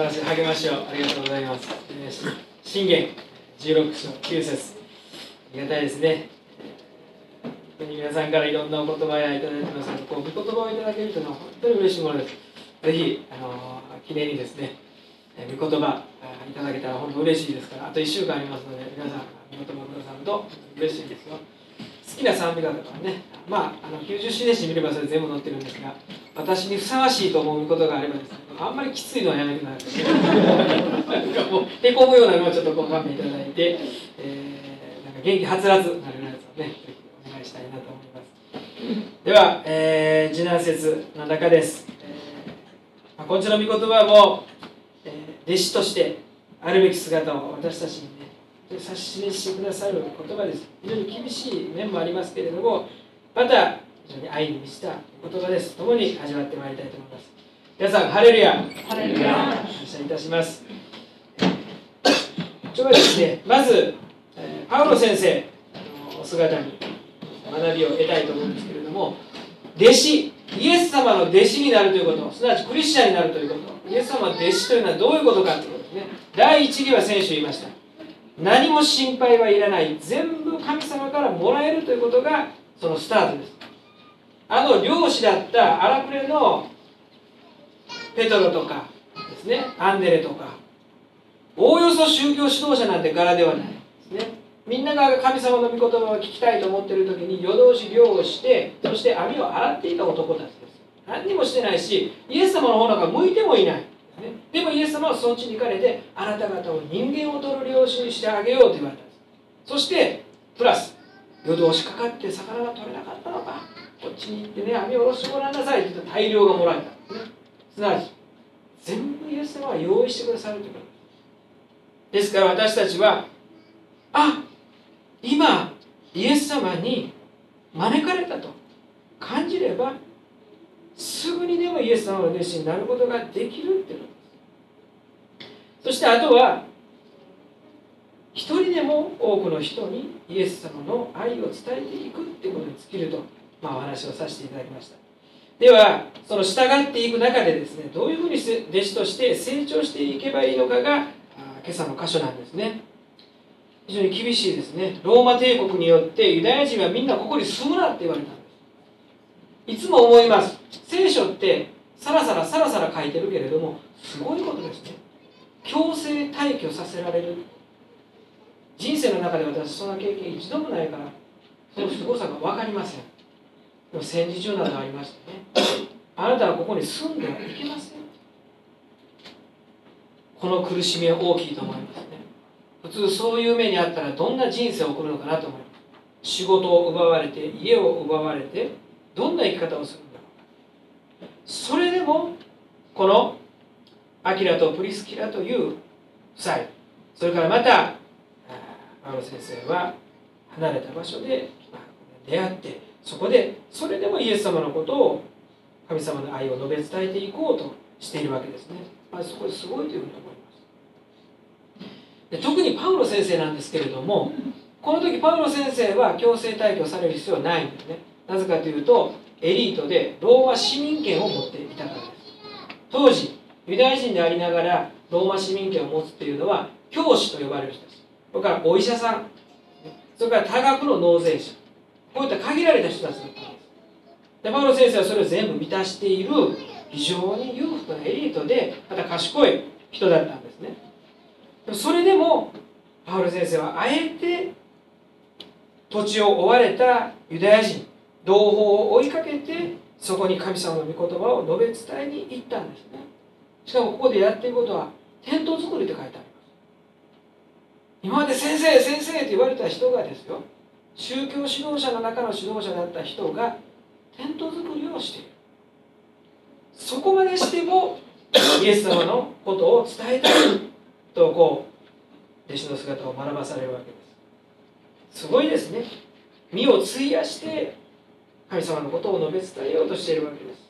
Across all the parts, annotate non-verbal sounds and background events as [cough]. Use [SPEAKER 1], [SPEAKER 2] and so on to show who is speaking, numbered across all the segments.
[SPEAKER 1] 晴らしい励ましをありがとうございます。信玄16章9節ありがたいですね。本当に皆さんからいろんなお言葉やいただいてますけど、こう御言葉をいただけるというのは本当に嬉しいものです。ぜひ、あの記念にですね、御言葉いただけたら本当嬉しいですから、あと1週間ありますので、皆さん、御言葉くださると嬉しいですよ。好きな賛美歌とかね、まあ、あの90詩詞見ればそれ全部載ってるんですが、私にふさわしいと思うことがあればですね、あんまりきついのはやめてください。なんかも、へこむようなのをちょっとご勘弁いただいて、えー、なんか元気はつらつなるやつをね、ぜひお願いしたいなと思います。では、えー、次男説の中です。えー、こちらの御言葉も、えー、弟子としてあるべき姿を私たちにね、指し示してくださる言葉です。非常に厳しい面もありますけれども、また、非常に愛に満ちた言葉です。共に味わってまいりたいと思います。皆さん、ハレルヤ。
[SPEAKER 2] ハレルヤ。感
[SPEAKER 1] 謝いたします。今日はですね、まず、パウロ先生のお姿に学びを得たいと思うんですけれども、弟子、イエス様の弟子になるということ、すなわちクリスチャンになるということ、イエス様の弟子というのはどういうことかということですね。第一義は先週言いました。何も心配はいらない。全部神様からもらえるということがそのスタートです。あの漁師だった荒くれのペトロとかですねアンデレとかおおよそ宗教指導者なんて柄ではないですね。みんなが神様の御言葉を聞きたいと思っている時に夜通し漁をしてそして網を洗っていた男たちです。何にもしてないしイエス様の方なんか向いてもいない、でもイエス様はその地に行かれてあなた方を人間を取る領主にしてあげようと言われたんです。そしてプラス夜通しかかって魚が取れなかったのか。こっちに行ってね網を下ろしてごらんなさいって言った大量がもらえたんですね。すなわち全部イエス様は用意してくださるということ。ですから私たちはあ今イエス様に招かれたと。感じればすぐにでもイエス様の弟子になることができるっていうの。ですそしてあとは一人でも多くの人にイエス様の愛を伝えていくってことに尽きると、まあ、お話をさせていただきました。ではその従っていく中でですねどういうふうに弟子として成長していけばいいのかが今朝の箇所なんですね。非常に厳しいですね。ローマ帝国によってユダヤ人はみんなここに住むなって言われたんです。いつも思います。聖書ってさらさらさらさら書いてるけれどもすごいことですね。強制退去させられる。人生の中で私そんな経験一度もないからその凄さが分かりません。でも戦時中などありましてね。あなたはここに住んではいけません。この苦しみは大きいと思いますね。普通そういう目にあったらどんな人生を送るのかなと思います。仕事を奪われて家を奪われてどんな生き方をするんだろう。それでもこのアキラとプリスキラという夫妻それからまたパウロ先生は離れた場所で出会ってそこでそれでもイエス様のことを神様の愛を述べ伝えていこうとしているわけですね、まあ、そこすごいというふうに思います。特にパウロ先生なんですけれどもこの時パウロ先生は強制退去される必要はないんですね。なぜかというとエリートでローマ市民権を持っていたからです。当時ユダヤ人でありながらローマ市民権を持つっていうのは教師と呼ばれる人です。それからお医者さん。それから多額の納税者。こういった限られた人たちだったんです。でパウロ先生はそれを全部満たしている非常に裕福なエリートでまた賢い人だったんですね。それでもパウロ先生はあえて土地を追われたユダヤ人同胞を追いかけてそこに神様の御言葉を述べ伝えに行ったんですね。しかもここでやっていることはテント作りって書いてある今まで先生先生って言われた人がですよ。宗教指導者の中の指導者だった人がテント作りをしている。そこまでしても [coughs] イエス様のことを伝えたいとこう弟子の姿を学ばされるわけです。すごいですね。身を費やして神様のことを述べ伝えようとしているわけです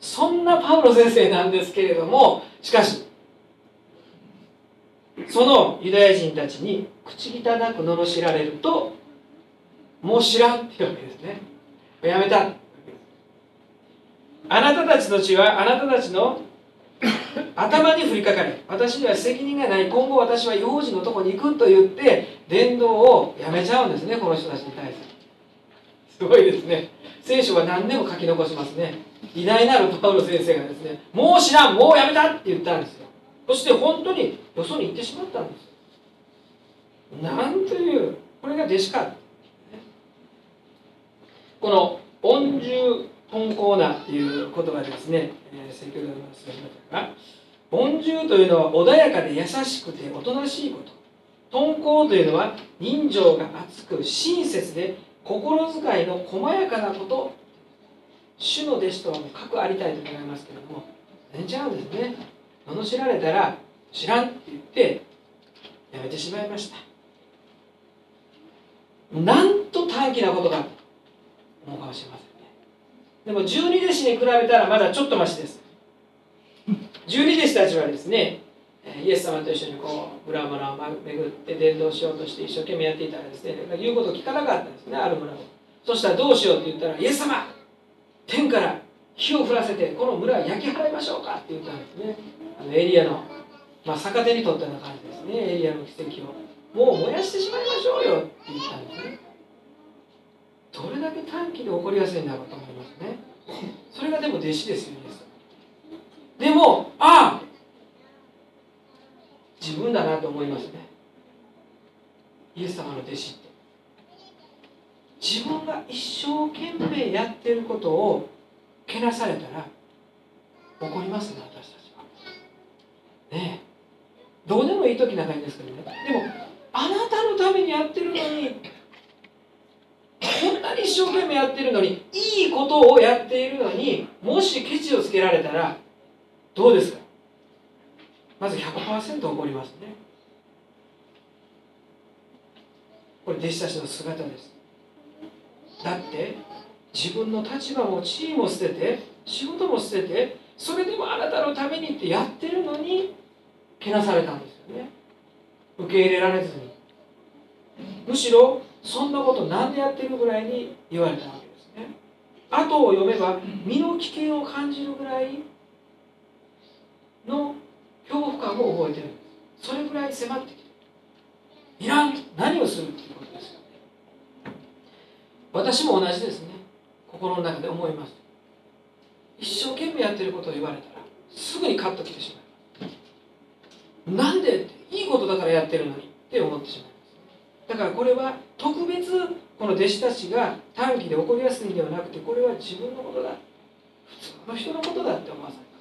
[SPEAKER 1] そんなパウロ先生なんですけれどもしかしそのユダヤ人たちに口汚く罵られるともう知らんっていうわけですね。やめた。あなたたちの血はあなたたちの頭に降りかかれ私には責任がない。今後私は違法人のとこに行くと言って伝道をやめちゃうんですねこの人たちに対してすごいですね。聖書は何でも書き残しますね。偉大なるパウロ先生がですねもう知らんもうやめたって言ったんですよ。そして本当によそに行ってしまったんですなんというこれが弟子か。この恩重温厚なっていう言葉ですね、えー、先ほどもしましたが恩重というのは穏やかで優しくておとなしいこと敦厚というのは人情が厚く親切で心遣いの細やかなこと主の弟子とはもう核ありたいと思いますけれども全然違うんですね。罵られたら知らんって言ってやめてしまいました。なんと短気なことかと思うかもしれませんね。でも十二弟子に比べたらまだちょっとマシです。十二弟子たちはですねイエス様と一緒にこう村々を巡って伝道しようとして一生懸命やっていたらですね言うことを聞かなかったんですねある村を。そしたらどうしようって言ったらイエス様天から火を降らせてこの村を焼き払いましょうかって言ったんですね。あのエリアの、まあ、逆手に取ったような感じですね。エリアの奇跡を。もう燃やしてしまいましょうよって言ったんですね。どれだけ短期で起こりやすいんだろうと思いますね。それがでも弟子ですよイエス。でもああ自分だなと思いますねイエス様の弟子って。自分が一生懸命やってることをけなされたら怒りますね私たちは。ねえ。どうでもいい時なんかいいんですけどね。でもあなたのためにやってるのにこんなに一生懸命やってるのにいいことをやっているのにもしケチをつけられたらどうですか？まず100%起こりますね。これ弟子たちの姿です。だって自分の立場も地位も捨てて仕事も捨ててそれでもあなたのためにってやってるのにけなされたんですよね。受け入れられずに。むしろそんなことなんでやってるぐらいに言われたわけですね。後を読めば身の危険を感じるぐらいの恐怖感を覚えてる。それぐらい迫ってきていらん。何をするっていうことですよね。私も同じですね。心の中で思います。一生懸命やってることを言われたらすぐにカッときてしまいますなんでいいことだからやってるのにって思ってしまいます。だからこれは特別この弟子たちが短期で起こりやすいんではなくてこれは自分のことだ。普通の人のことだって思わされ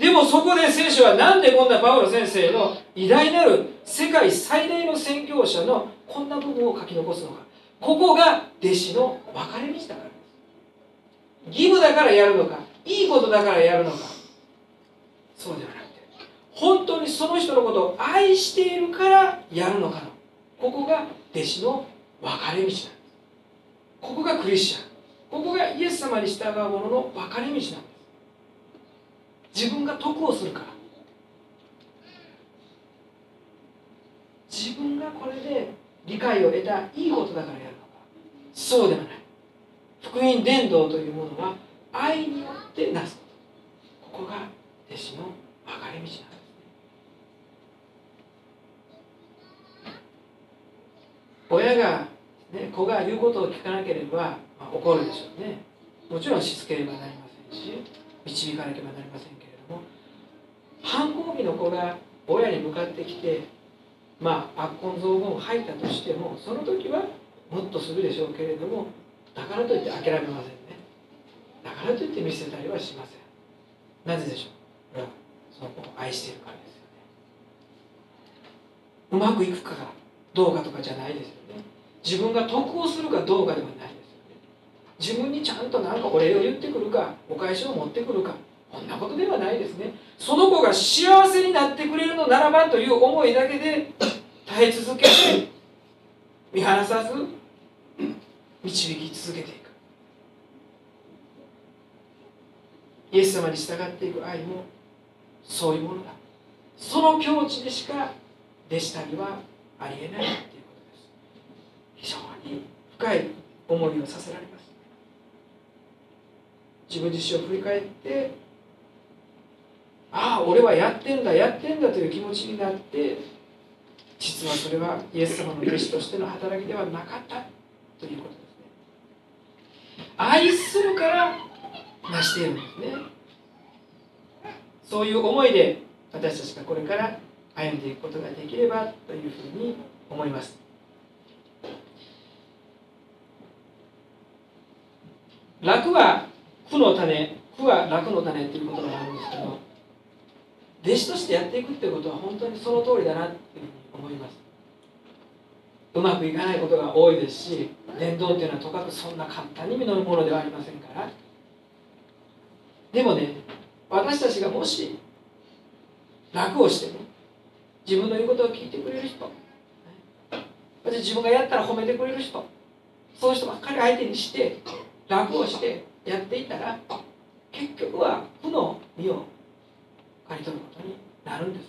[SPEAKER 1] でもそこで聖書は何でこんなパウロ先生の偉大なる世界最大の宣教者のこんな部分を書き残すのか。ここが弟子の分かれ道だから義務だからやるのかいいことだからやるのか。そうではなくて本当にその人のことを愛しているからやるのかの。ここが弟子の分かれ道なんです。ここがクリスチャン。ここがイエス様に従う者の分かれ道なんです自分が得をするから。自分がこれで理解を得たいいことだからやるのか。そうではない。福音伝道というものは愛によってなす。ことここが弟子の分かれ道なんですね。親が、ね、子が言うことを聞かなければ、まあ、怒るでしょうね。もちろんしつければなりませんし。導かなければなりませんけれども反抗期の子が親に向かってきてまあ悪根雑言を吐いたとしてもその時はもっとするでしょうけれどもだからといって諦めませんね。だからといって見せたりはしません。なぜでしょう？これはその子を愛しているからですよね。うまくいくかどうかとかじゃないですよね。自分が得をするかどうかではない。自分にちゃんと何かお礼を言ってくるかお返しを持ってくるかこんなことではないですね。その子が幸せになってくれるのならばという思いだけで耐え続けて見放さず導き続けていく。イエス様に従っていく愛もそういうものだ。その境地でしか弟子旅はありえないということです。非常に深い思いをさせられます。自分自身を振り返ってああ俺はやってんだやってんだという気持ちになって実はそれはイエス様の弟子としての働きではなかったということですね。愛するから成しているんですね。そういう思いで私たちがこれから歩んでいくことができればというふうに思います。楽は苦の種苦は楽の種っていうことがあるんですけど弟子としてやっていくっていうことは本当にその通りだなっていうふうに思います。うまくいかないことが多いですし伝道っていうのはとかくそんな簡単に実るものではありませんから。でもね私たちがもし楽をしてね自分の言うことを聞いてくれる人自分がやったら褒めてくれる人そういう人ばっかり相手にして楽をしてやっていたら結局は負の身を刈り取ることになるんです。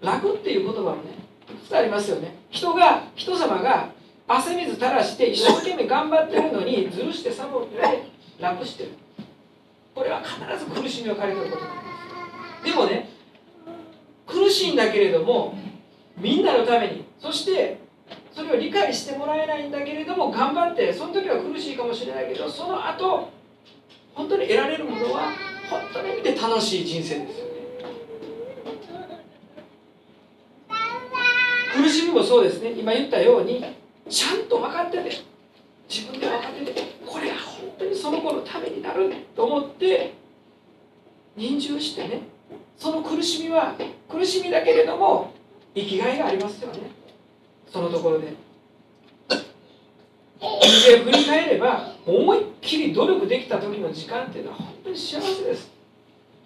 [SPEAKER 1] 楽っていう言葉もねいくつありますよね。人が人様が汗水垂らして一生懸命頑張ってるのにずるしてサボって楽してる。これは必ず苦しみを刈り取ることになりますでもね苦しいんだけれどもみんなのためにそしてそれを理解してもらえないんだけれども頑張ってその時は苦しいかもしれないけどその後本当に得られるものは本当に見て楽しい人生ですよね。苦しみもそうですね。今言ったようにちゃんと分かってて自分で分かっててこれが本当にその子のためになると思って認知してねその苦しみは苦しみだけれども生きがいがありますよね。そのところで。で振り返れば思いっきり努力できた時の時間っていうのは本当に幸せです。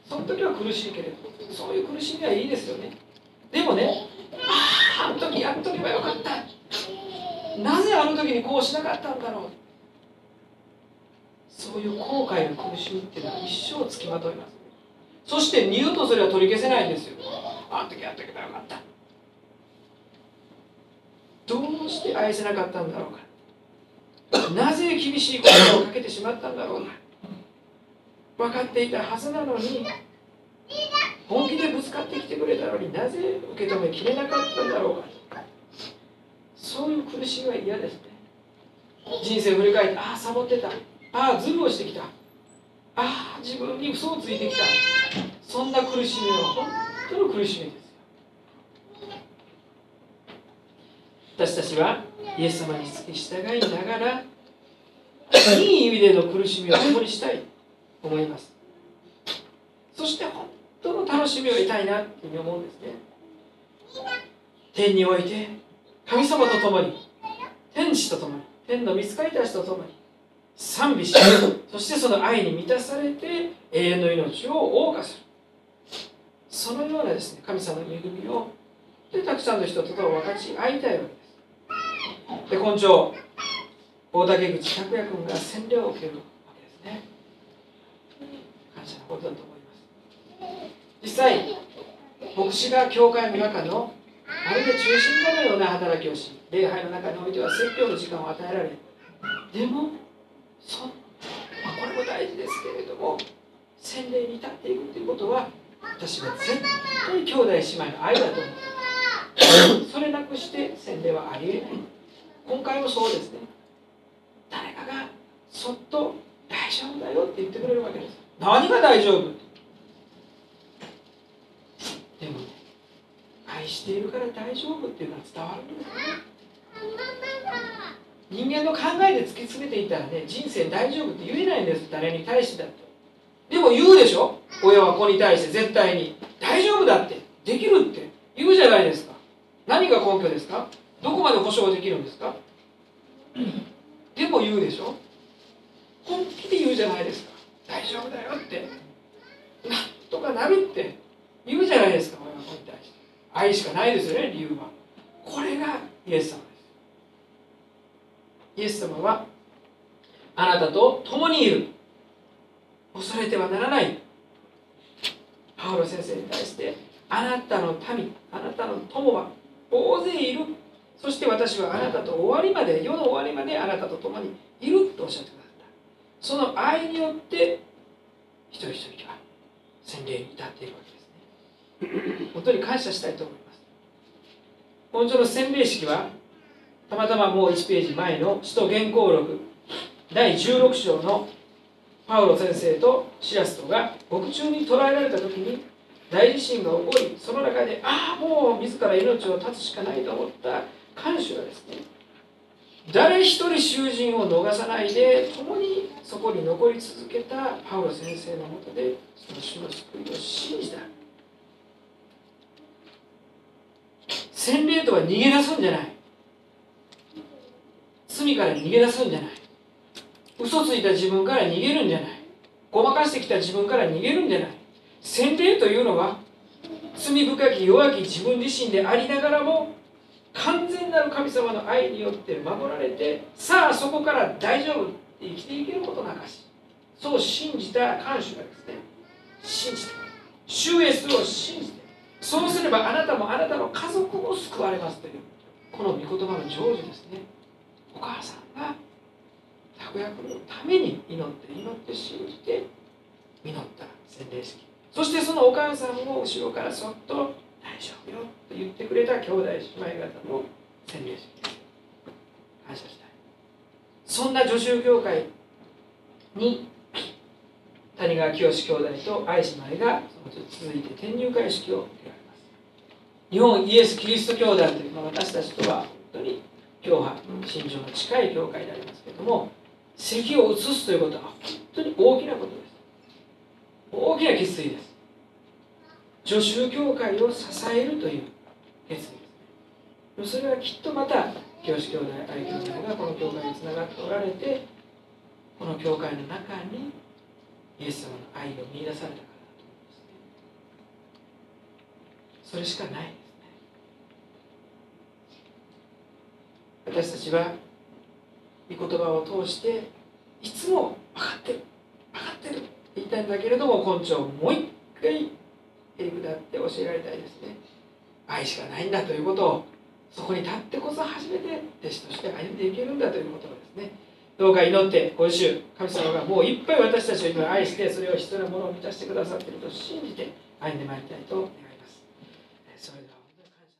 [SPEAKER 1] その時は苦しいけれどそういう苦しみはいいですよね。でもねあああの時やっとけばよかった。なぜあの時にこうしなかったんだろう。そういう後悔の苦しみっていうのは一生つきまといます。そして二度とそれは取り消せないんですよ。あの時やっとけばよかった。どうして愛せなかったんだろうか。なぜ厳しい言葉をかけてしまったんだろうか。分かっていたはずなのに本気でぶつかってきてくれたのになぜ受け止めきれなかったんだろうか。そういう苦しみは嫌ですね。人生を振り返ってああサボってた。ああズルをしてきた。ああ自分に嘘をついてきた。そんな苦しみは本当の苦しみです。私たちはイエス様に従いながらいい意味での苦しみを共にしたいと思います。そして本当の楽しみを得たいなというふうに思うんですね。天において神様と共に天使と共に天の見つかりたちと共に賛美しそしてその愛に満たされて永遠の命を謳歌する。そのようなですね神様の恵みをでたくさんの人と分かち合いたいわけ。ですで今朝大竹口拓也君が洗礼を受けるわけですね。感謝のことだと思います。実際牧師が教会の中のまるで中心家のような働きをし礼拝の中においては説教の時間を与えられでもそ、まあ、これも大事ですけれども洗礼に至っていくということは私は絶対兄弟姉妹の愛だと思う。それなくして洗礼はありえない。今回もそうですね。誰かがそっと大丈夫だよって言ってくれるわけです。何が大丈夫？でもね愛しているから大丈夫っていうのは伝わるんですね人間の考えで突き詰めていたらね人生大丈夫って言えないんです。誰に対してだって。でも言うでしょ？親は子に対して絶対に。大丈夫だって。できるって。言うじゃないですか。何が根拠ですか？どこまで保証できるんですか？でも言うでしょ？本気で言うじゃないですか。大丈夫だよって。なんとかなるって。言うじゃないですか。親子に対して。愛しかないですよね理由は。これがイエス様です。イエス様はあなたと共にいる。恐れてはならない。パウロ先生に対してあなたの民あなたの友は大勢いる。そして私はあなたと終わりまで世の終わりまであなたと共にいるとおっしゃってくださった。その愛によって一人一人が洗礼に至っているわけですね。本当に感謝したいと思います。本当の洗礼式はたまたまもう1ページ前の使徒原稿録第16章のパウロ先生とシラストが獄中に捕らえられた時に大地震が起こりその中でああもう自ら命を絶つしかないと思った。看守がですね誰一人囚人を逃さないで共にそこに残り続けたパウロ先生のもとでその主の救いを信じた。洗礼とは逃げ出すんじゃない。罪から逃げ出すんじゃない。嘘ついた自分から逃げるんじゃない。ごまかしてきた自分から逃げるんじゃない。洗礼というのは罪深き弱き自分自身でありながらも完全なる神様の愛によって守られてさあそこから大丈夫って生きていけることなかし。そう信じた看守がですね信じて主イエスを信じて。そうすればあなたもあなたの家族も救われますというこの御言葉の成就ですね。お母さんがたこ焼きのために祈って祈って信じて祈った洗礼式。そしてそのお母さんも後ろからそっと「大丈夫よ」と言ってくれた兄弟姉妹方の洗礼式。感謝したい。そんな女子教会に谷川清兄弟と愛姉妹が続いて転入会式を開きます。日本イエス・キリスト教団という、まあ、私たちとは本当に教派信条の近い教会でありますけれども席を移すということは本当に大きなことです。大きな決意です。女子教会を支えるという決意です。それはきっとまた清兄弟愛兄弟がこの教会につながっておられてこの教会の中にイエス様の愛を見出されたからだと思いますね。それしかない。ですね私たちは御言葉を通していつも分かってる。分かってる。って言いたいんだけれども根性をもう一回教えられたいですね。愛しかないんだということをそこに立ってこそ初めて弟子として歩んでいけるんだということをですね。どうか祈って今週神様がもういっぱい私たちを今愛してそれを必要なものを満たしてくださっていると信じて歩んでまいりたいと願います。